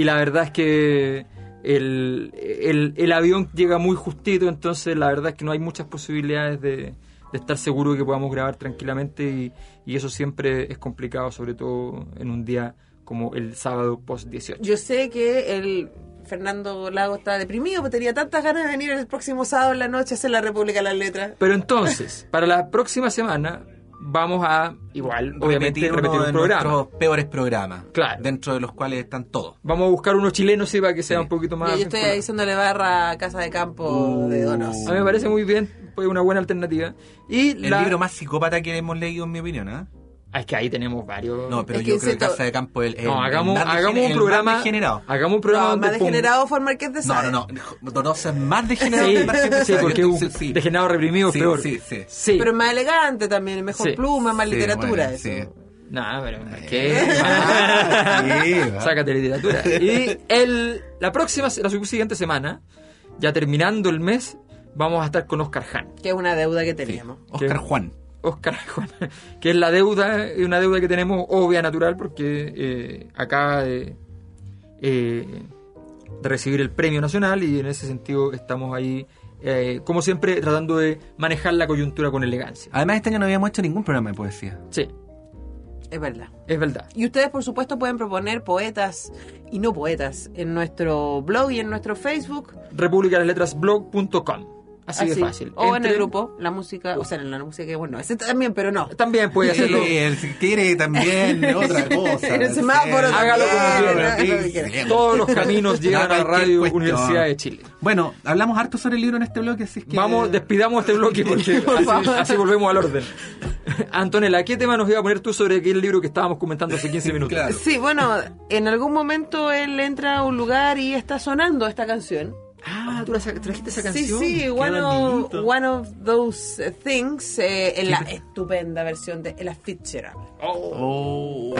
y la verdad es que el, el, el avión llega muy justito, entonces la verdad es que no hay muchas posibilidades de, de estar seguro de que podamos grabar tranquilamente y, y eso siempre es complicado, sobre todo en un día como el sábado post 18. Yo sé que el Fernando Lago está deprimido, porque tenía tantas ganas de venir el próximo sábado en la noche a hacer la República de las Letras. Pero entonces, para la próxima semana vamos a, igual, obviamente, Repetir repetir, uno un de programa. nuestros peores programas. Claro. Dentro de los cuales están todos. Vamos a buscar unos chilenos, sí, para que sea Sí. un poquito más... Yo, yo estoy haciéndole barra a Casa de Campo Uh. de Donos. A mí me parece muy bien, pues una buena alternativa. Y El la... libro más psicópata que hemos leído, en mi opinión, ¿ah? Ah, es que ahí tenemos varios... No, pero Es que yo creo que Casa de Campo es el, No, el hagamos, más hagamos un el programa... más degenerado. Hagamos un programa No, donde más degenerado fue el Marqués de No, Sade. no, no. Donoso es más degenerado Sí, que Marqués de sí, porque es un sí. degenerado reprimido es Sí, peor. sí, sí. Sí. Pero es más elegante también, mejor Sí. pluma, más Sí, literatura. bueno, eso. sí. No, pero ¿qué? Ah. Sácate literatura. Y el, la próxima, la siguiente semana, ya terminando el mes, vamos a estar con Oscar Han. Que es una deuda que teníamos. Oscar ¿Qué? Juan. Oscar Juan, que es la deuda, es una deuda que tenemos obvia, natural, porque eh, acaba de, eh, de recibir el premio nacional y en ese sentido estamos ahí, eh, como siempre, tratando de manejar la coyuntura con elegancia. Además, este año no habíamos hecho ningún programa de poesía. Sí, Es verdad. es verdad. Y ustedes, por supuesto, pueden proponer poetas y no poetas en nuestro blog y en nuestro Facebook. republicalasletrasblog.com. Así, de fácil. O en el grupo, la música, o sea, en la música que bueno, ese también, pero no. También puede hacerlo. Si quiere también otra cosa. En el semáforo Sí, Hágalo como quiera. Todos los caminos llegan a Radio cuestión. Universidad de Chile. Bueno, hablamos harto sobre el libro en este bloque, así es que... Vamos, despidamos este bloque porque así, así volvemos al orden. Antonella, ¿qué tema nos iba a poner tú sobre aquel libro que estábamos comentando hace 15 minutos? Claro. Sí, bueno, en algún momento él entra a un lugar y está sonando esta canción. Ah, tú la sa- trajiste esa Sí, canción. sí, Qué one of, one of those eh, things eh, en la estupenda versión de Ella Fitzgerald. Oh.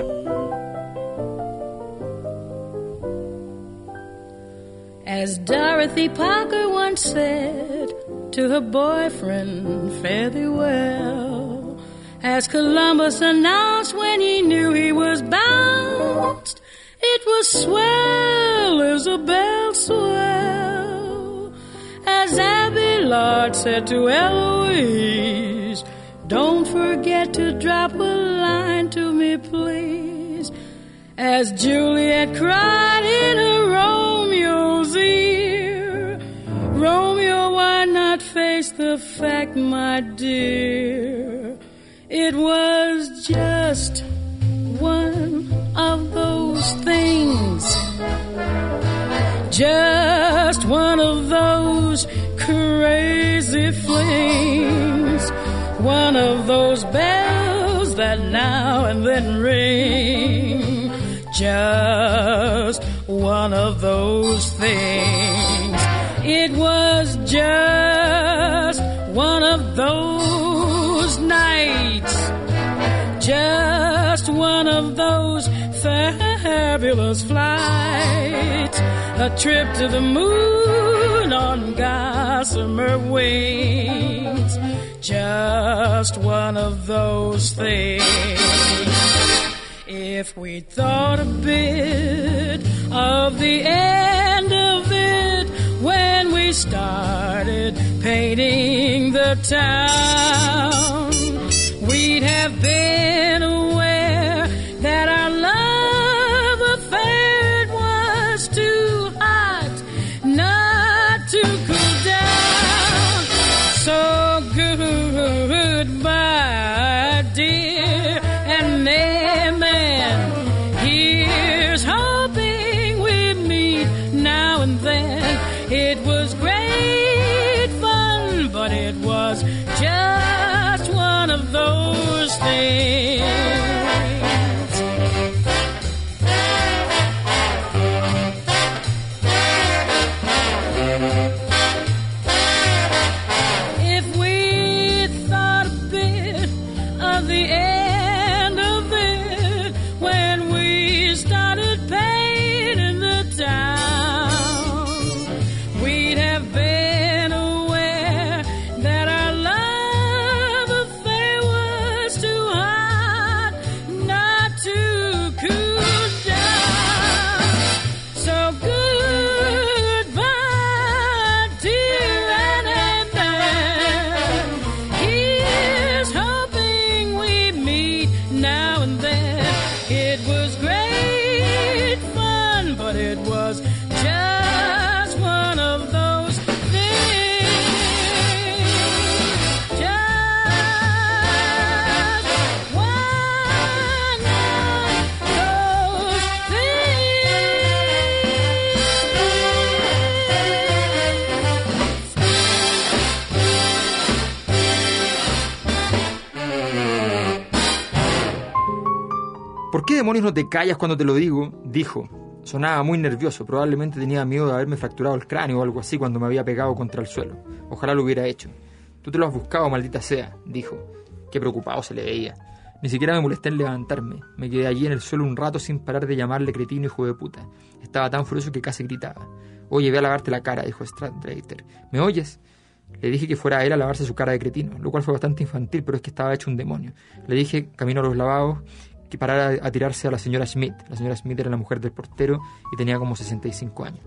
As Dorothy Parker once said to her boyfriend, fare thee well. As Columbus announced when he knew he was bounced, it was swell, Isabel, swell. As Abelard said to Eloise, don't forget to drop a line to me, please. As Juliet cried in her Romeo's ear, Romeo, why not face the fact, my dear? It was just one of those things. Just one of those crazy flings. One of those bells that now and then ring. Just one of those things. It was just one of those nights. Just one of those fabulous flights. A trip to the moon on gossamer wings. Just one of those things. If we thought a bit of the end of it when we started painting the town, we'd have been ¿Por qué demonios no te callas cuando te lo digo? Dijo. Sonaba muy nervioso, probablemente tenía miedo de haberme fracturado el cráneo o algo así cuando me había pegado contra el suelo. Ojalá lo hubiera hecho. Tú te lo has buscado, maldita sea, dijo. Qué preocupado se le veía. Ni siquiera me molesté en levantarme. Me quedé allí en el suelo un rato sin parar de llamarle cretino hijo de puta. Estaba tan furioso que casi gritaba. Oye, ve a lavarte la cara, dijo Stradlater. ¿Me oyes? Le dije que fuera él a lavarse su cara de cretino, lo cual fue bastante infantil, pero es que estaba hecho un demonio. Le dije, camino a los lavados, que parara a tirarse a la señora Smith. La señora Smith era la mujer del portero y tenía como 65 años.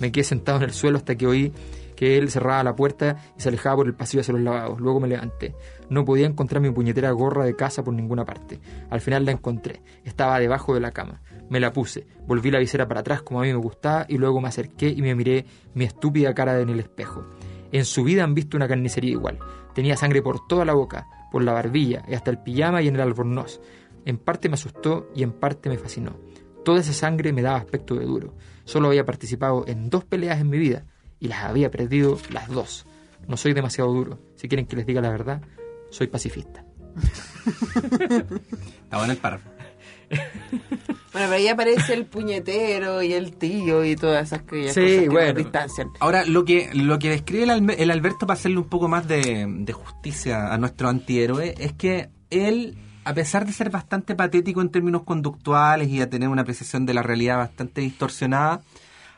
Me quedé sentado en el suelo hasta que oí que él cerraba la puerta y se alejaba por el pasillo hacia los lavados. Luego me levanté. No podía encontrar mi puñetera gorra de casa por ninguna parte. Al final la encontré. Estaba debajo de la cama. Me la puse, volví la visera para atrás como a mí me gustaba y luego me acerqué y me miré mi estúpida cara en el espejo. En su vida han visto una carnicería igual. Tenía sangre por toda la boca, por la barbilla y hasta el pijama y en el albornoz. En parte me asustó y en parte me fascinó. Toda esa sangre me daba aspecto de duro. Solo había participado en dos peleas en mi vida y las había perdido las dos. No soy demasiado duro. Si quieren que les diga la verdad, soy pacifista. Está bueno el párrafo. Bueno, pero ahí aparece el puñetero y el tío y todas esas que Sí, cosas que bueno. distancian. Ahora, lo que, lo que describe el, Alberto para hacerle un poco más de, de justicia a nuestro antihéroe es que él, a pesar de ser bastante patético en términos conductuales y a tener una apreciación de la realidad bastante distorsionada,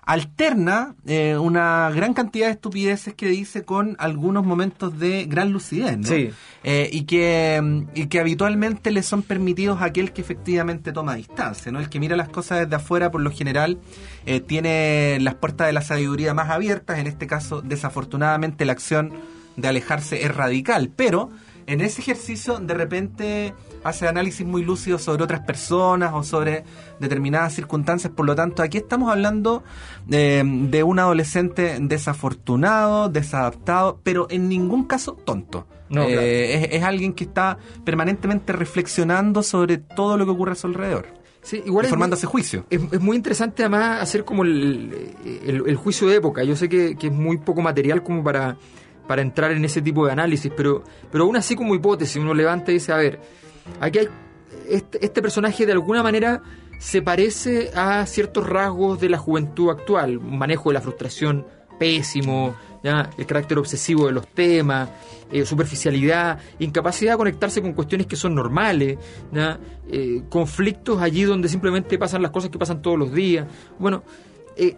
alterna eh, una gran cantidad de estupideces que dice con algunos momentos de gran lucidez, ¿no? Sí. Eh, y, que, y que habitualmente le son permitidos a aquel que efectivamente toma distancia, ¿no? El que mira las cosas desde afuera, por lo general, eh, tiene las puertas de la sabiduría más abiertas. En este caso, desafortunadamente, la acción de alejarse es radical, pero en ese ejercicio de repente hace análisis muy lúcidos sobre otras personas o sobre determinadas circunstancias. Por lo tanto, aquí estamos hablando eh, de un adolescente desafortunado, desadaptado, pero en ningún caso tonto. No, Eh, claro. es, es alguien que está permanentemente reflexionando sobre todo lo que ocurre a su alrededor. Sí, igual y es formándose muy- juicio. Es, es muy interesante además hacer como el, el- el juicio de época. Yo sé que, que es muy poco material como para, para entrar en ese tipo de análisis, pero, pero aún así como hipótesis uno levanta y dice, a ver, aquí hay este, este personaje de alguna manera se parece a ciertos rasgos de la juventud actual, manejo de la frustración pésimo, ¿ya? el carácter obsesivo de los temas, eh, superficialidad, incapacidad de conectarse con cuestiones que son normales, ¿ya? Eh, conflictos allí donde simplemente pasan las cosas que pasan todos los días. Bueno, eh,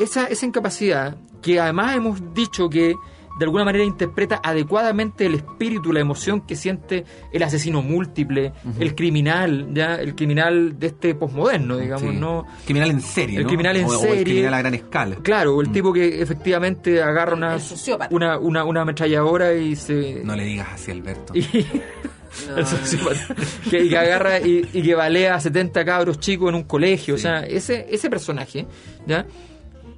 esa, esa incapacidad, que además hemos dicho que de alguna manera interpreta adecuadamente el espíritu, la emoción que siente el asesino múltiple, el criminal, ya el criminal de este posmoderno, digamos, Sí. no Criminal en serie. El ¿no? criminal en O- o serie. el criminal a gran escala. Claro, el tipo que efectivamente agarra una, El sociópata. una, una, una ametralladora y se... No le digas así, Alberto. y- el sociópata, que, que agarra y, y que balea a 70 cabros chicos en un colegio. Sí. O sea, ese, ese personaje, ¿ya?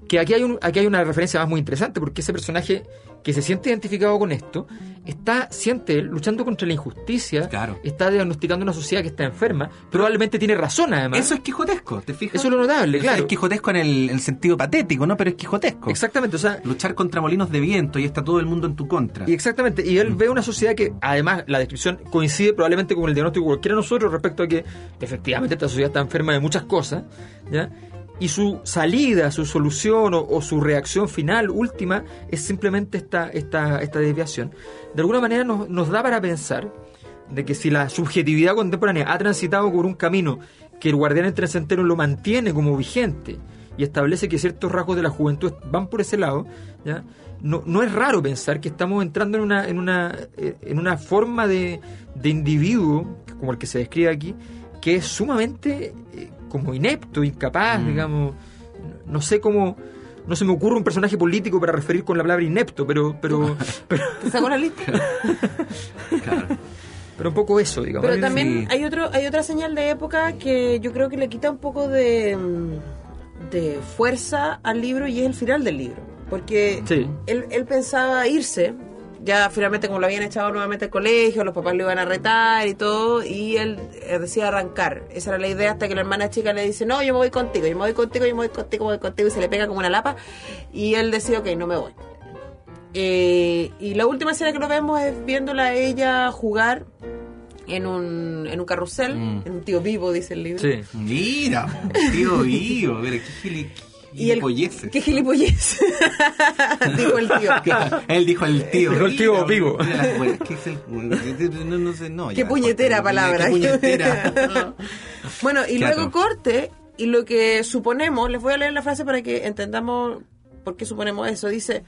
Que aquí hay, un, aquí hay una referencia más muy interesante, porque ese personaje que se siente identificado con esto, está, siente él, luchando contra la injusticia, Claro. está diagnosticando una sociedad que está enferma, probablemente tiene razón además. Eso es quijotesco, ¿te fijas? Eso es lo notable, claro. Es quijotesco en el, el sentido patético, ¿no? Pero es quijotesco. Exactamente, o sea, Luchar contra molinos de viento y está todo el mundo en tu contra. Y exactamente, y él ve una sociedad que, además, la descripción coincide probablemente con el diagnóstico de cualquiera de nosotros respecto a que efectivamente esta sociedad está enferma de muchas cosas, ¿ya? Y su salida, su solución o, su reacción final, última, es simplemente esta, esta, esta desviación. De alguna manera nos, nos da para pensar de que si la subjetividad contemporánea ha transitado por un camino que el guardián entre centeno lo mantiene como vigente y establece que ciertos rasgos de la juventud van por ese lado, ¿ya? No, no es raro pensar que estamos entrando en una, en una, eh, en una forma de, de individuo, como el que se describe aquí, que es sumamente eh, como inepto, incapaz, digamos, no sé cómo, no se me ocurre un personaje político para referir con la palabra inepto, pero, pero, pero, ¿Te saco la lista? pero un poco eso, digamos. Pero Sí. también hay otro hay otra señal de época que yo creo que le quita un poco de, mm, de fuerza al libro y es el final del libro. Porque Sí. él, él pensaba irse, ya finalmente como lo habían echado nuevamente al colegio, los papás lo iban a retar y todo, y él decía arrancar. Esa era la idea hasta que la hermana chica le dice, no, yo me voy contigo, yo me voy contigo, yo me voy contigo, me voy contigo, y se le pega como una lapa, y él decide, ok, no me voy. Eh, y la última escena que lo vemos es viéndola a ella jugar en un, en un carrusel, Mm. en un tío vivo, dice el libro. Sí. Mira, tío Ío, pero qué Y el, gilipolleces. ¿Qué gilipollez? Dijo el tío. Él dijo el tío. Dijo el tío vivo. ¿qué es el- No, no sé, no. Qué ya, puñetera palabra. Qué puñetera. Bueno, y Claro. luego corte, y lo que suponemos, les voy a leer la frase para que entendamos por qué suponemos eso. Dice,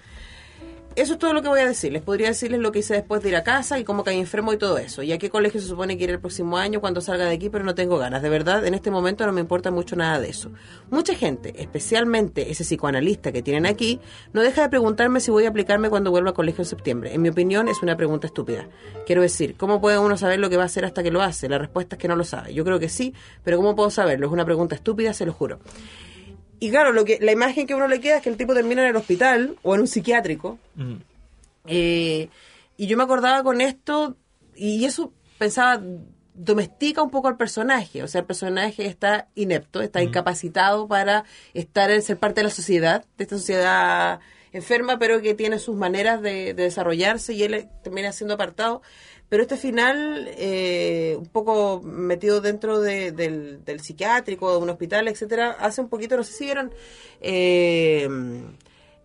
eso es todo lo que voy a decir. Les podría decirles lo que hice después de ir a casa y cómo caí enfermo y todo eso. Y a qué colegio se supone que iré el próximo año cuando salga de aquí, pero no tengo ganas. De verdad, en este momento no me importa mucho nada de eso. Mucha gente, especialmente ese psicoanalista que tienen aquí, no deja de preguntarme si voy a aplicarme cuando vuelva a colegio en septiembre. En mi opinión, es una pregunta estúpida. Quiero decir, ¿cómo puede uno saber lo que va a hacer hasta que lo hace? La respuesta es que no lo sabe. Yo creo que sí, pero ¿cómo puedo saberlo? Es una pregunta estúpida, se lo juro. Y claro, lo que, la imagen que uno le queda es que el tipo termina en el hospital o en un psiquiátrico. Mm. Eh, y yo me acordaba con esto, y eso pensaba, domestica un poco al personaje. O sea, el personaje está inepto, está incapacitado para estar en ser parte de la sociedad, de esta sociedad enferma, pero que tiene sus maneras de, de desarrollarse y él termina siendo apartado. Pero este final, eh, un poco metido dentro de- del, del psiquiátrico, de un hospital, etcétera, hace un poquito, no sé si vieron eh,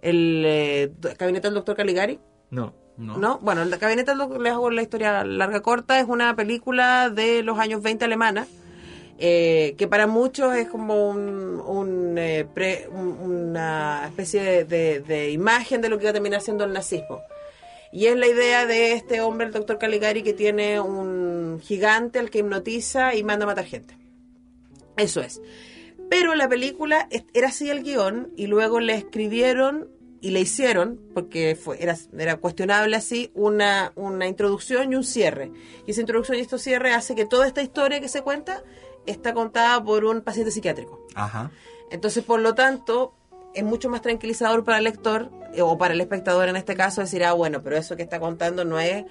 el eh, gabinete del doctor Caligari. No. No. Bueno, el gabinete les hago la historia larga corta, es una película de los años 20 alemana. eh, que para muchos es como un, un, eh, pre- un- una especie de, de- de imagen de lo que va a terminar siendo el nazismo. Y es la idea de este hombre, el doctor Caligari, que tiene un gigante al que hipnotiza y manda a matar gente. Eso es. Pero la película era así el guion y luego le escribieron y le hicieron, porque fue, era, era cuestionable así, una, una introducción y un cierre. Y esa introducción y este cierre hace que toda esta historia que se cuenta está contada por un paciente psiquiátrico. Ajá. Entonces, por lo tanto, es mucho más tranquilizador para el lector eh, o para el espectador en este caso decir, ah, bueno, pero eso que está contando no es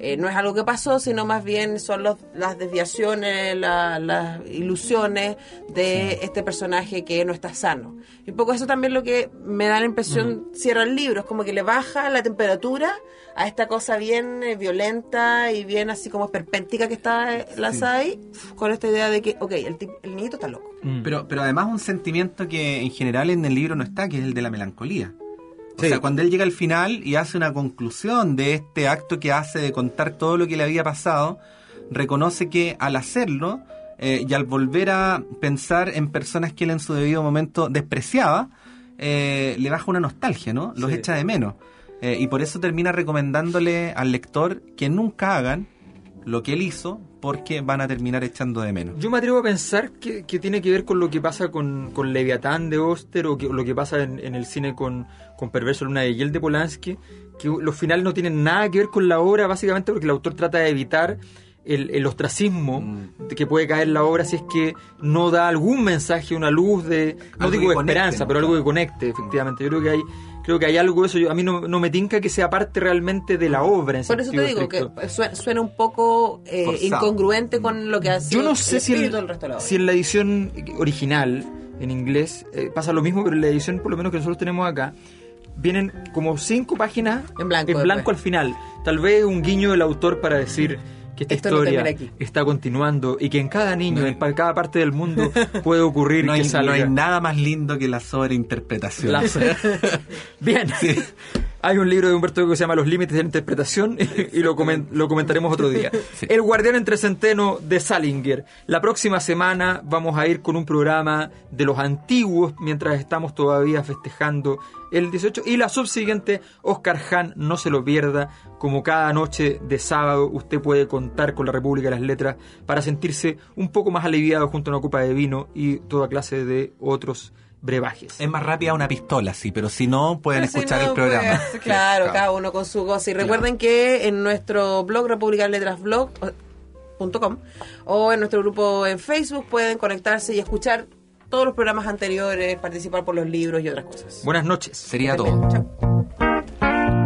eh, no es algo que pasó, sino más bien son los, las desviaciones, la- las ilusiones de este personaje que no está sano. Y un poco eso también lo que me da la impresión, cierra el libro, es como que le baja la temperatura a esta cosa bien eh, violenta y bien así como esperpéntica que está eh, lanzada ahí, con esta idea de que, ok, el, el niñito está loco. Mm. Pero, pero además un sentimiento que en general en el libro no está, que es el de la melancolía. O Sí. sea, cuando él llega al final y hace una conclusión de este acto que hace de contar todo lo que le había pasado, reconoce que al hacerlo eh, y al volver a pensar en personas que él en su debido momento despreciaba, eh, le baja una nostalgia, ¿no? Los Sí. echa de menos. Eh, y por eso termina recomendándole al lector que nunca hagan lo que él hizo porque van a terminar echando de menos. Yo me atrevo a pensar que, que tiene que ver con lo que pasa con, con Leviatán de Oster o que, lo que pasa en, en el cine con, con Perverso Luna de Hiel de Polanski, que los finales no tienen nada que ver con la obra, básicamente porque el autor trata de evitar el, el ostracismo Mm. de que puede caer la obra si es que no da algún mensaje, una luz de, no Algo digo de conecte, esperanza, ¿no? pero algo que conecte, efectivamente. Yo creo que hay, creo que hay algo de eso. Yo, a mí no, no me tinca que sea parte realmente de la obra. En Por eso te digo que suena, suena un poco eh, incongruente con lo que ha sido Yo no sé el si, el- del resto de la obra. si en la edición original, en inglés, eh, pasa lo mismo, pero en la edición, por lo menos que nosotros tenemos acá, vienen como cinco páginas En blanco después. al final. Tal vez un guiño del autor para decir que esta Esto historia está continuando y que en cada niño, en cada parte del mundo, puede ocurrir No hay, que salga. no hay nada más lindo que la sobreinterpretación. La- Bien. Hay un libro de Humberto Eco que se llama Los límites de la interpretación y lo, lo comentaremos otro día. El guardián entre centeno de Salinger. La próxima semana vamos a ir con un programa de los antiguos mientras estamos todavía festejando el 18 y la subsiguiente Oscar Hahn no se lo pierda como cada noche de sábado usted puede contar con la República de las Letras para sentirse un poco más aliviado junto a una copa de vino y toda clase de otros brebajes. Es más rápida una pistola, sí, pero si no, pueden Pero si escuchar no, el programa. pues, claro, cada uno con su goza. Y recuerden que en nuestro blog República Letras blog punto com, o en nuestro grupo en Facebook pueden conectarse y escuchar todos los programas anteriores, participar por los libros y otras cosas. Buenas noches. Sería todo. Chao.